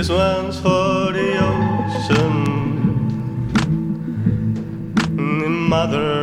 And I was so ashamed that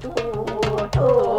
to, to. Oh, oh, oh.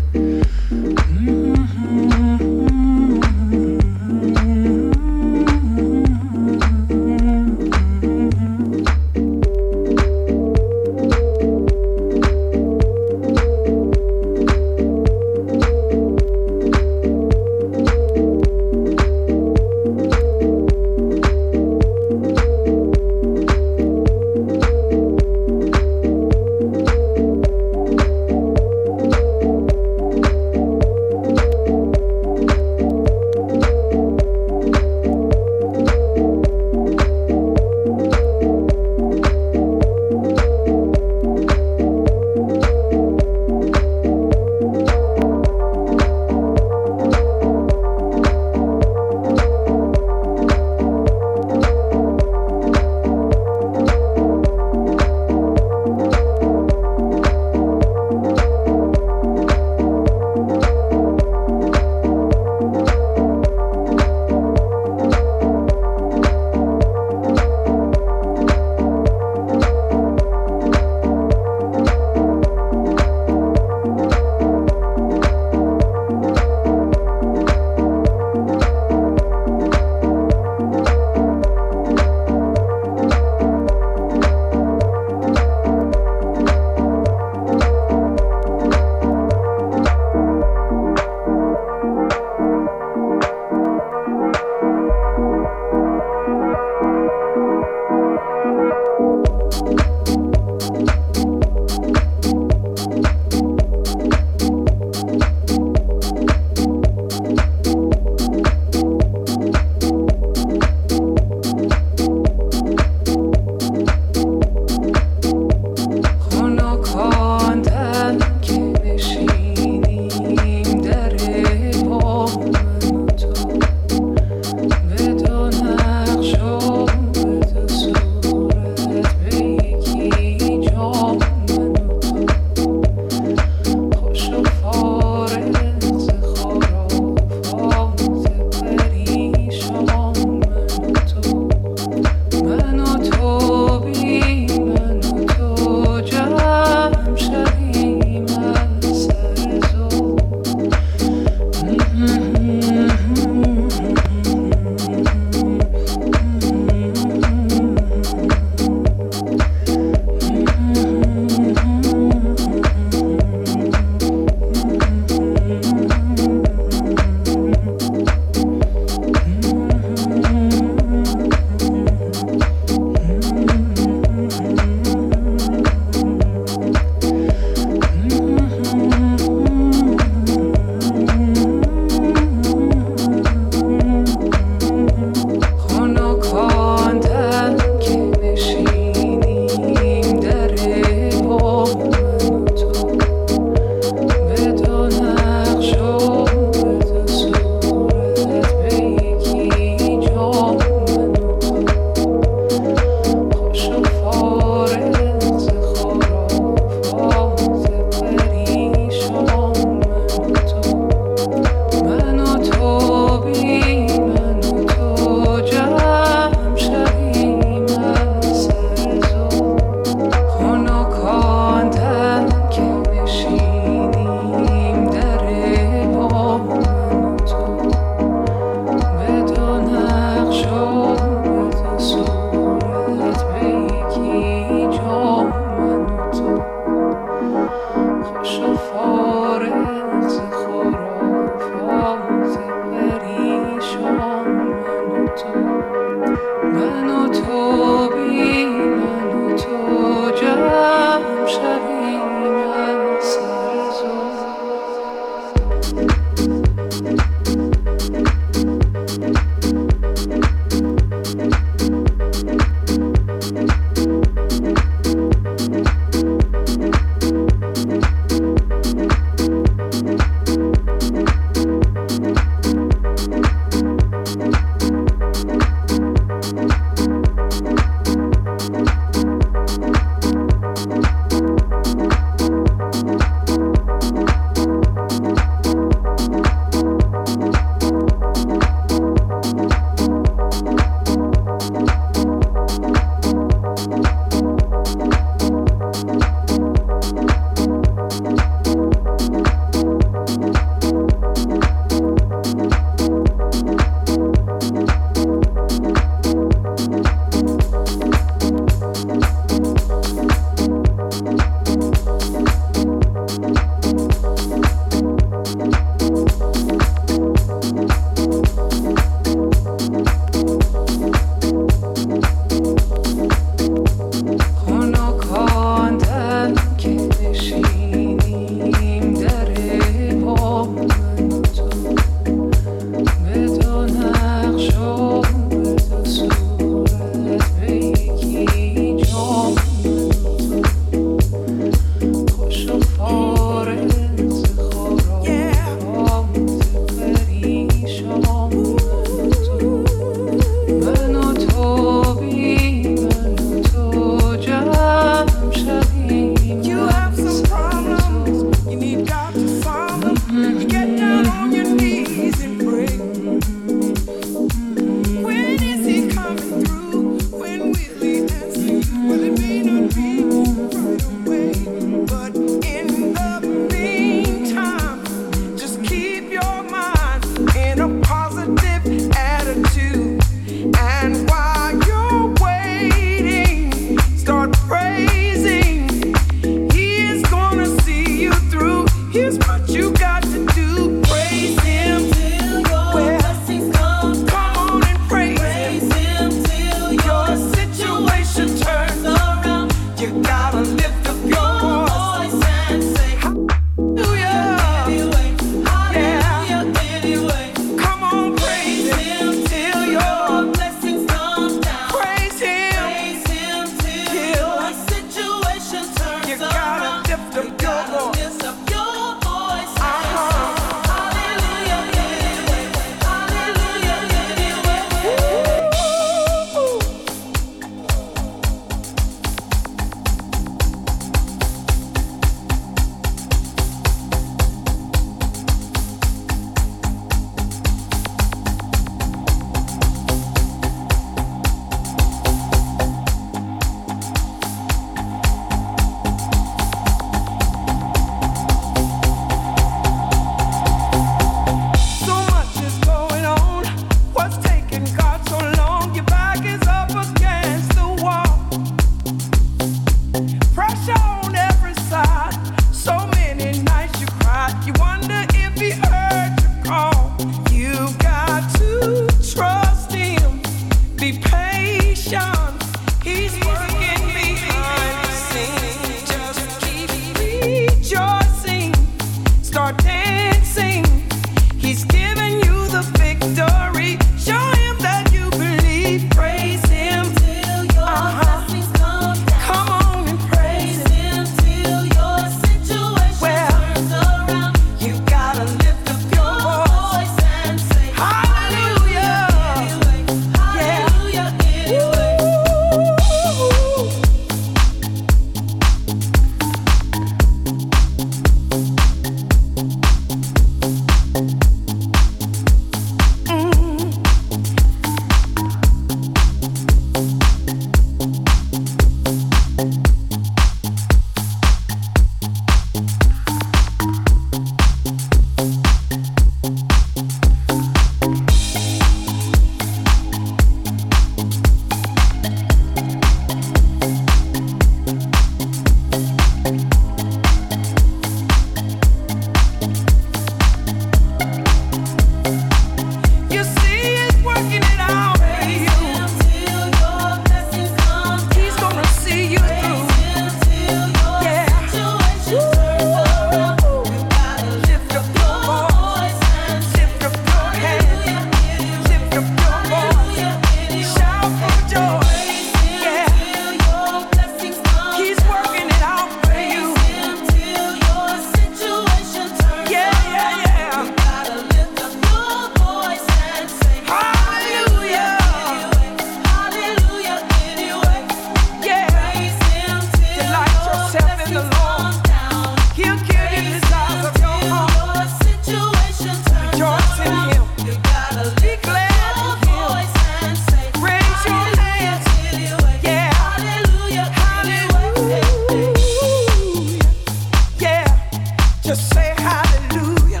Say hallelujah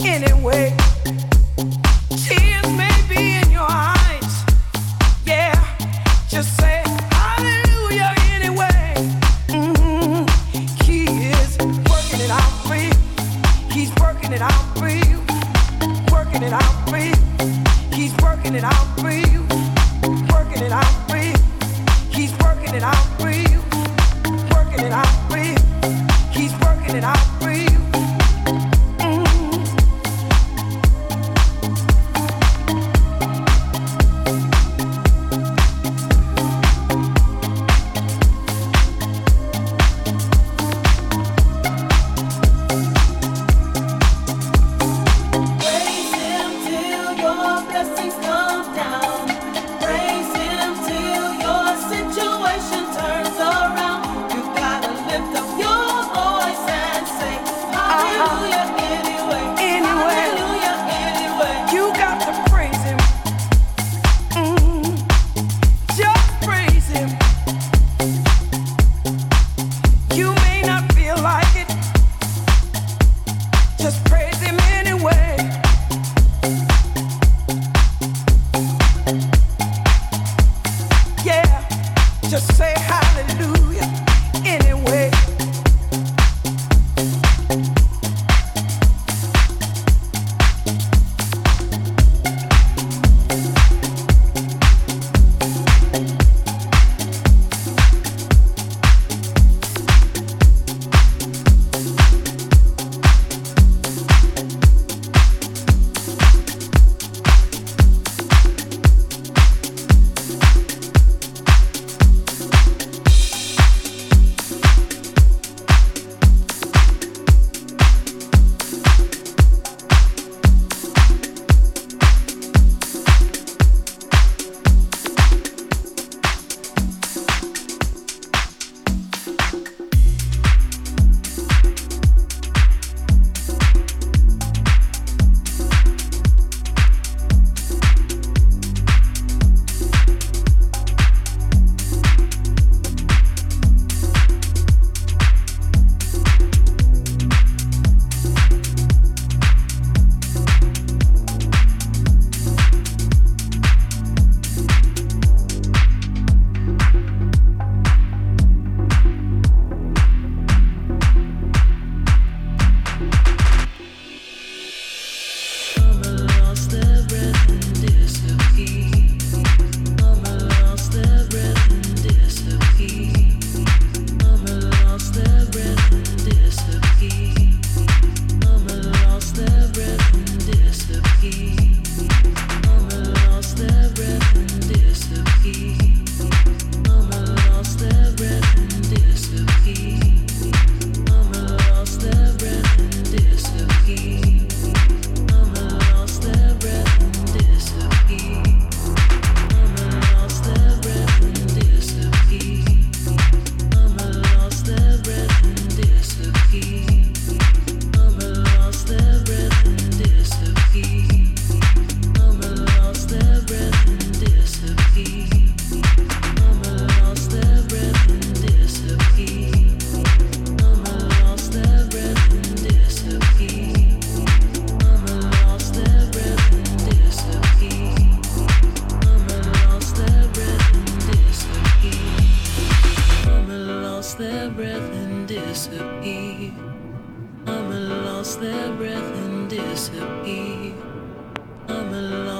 anyway.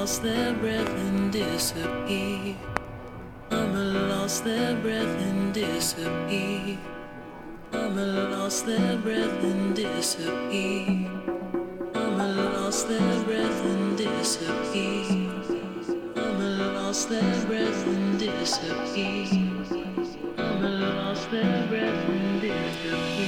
lost their breath and disappear. Mama lost their breath and disappear. I'm a lost their breath and disappear. I'm a lost their breath and disappear. I'm a lost their breath and disappear. I'm a lost their breath and disappear.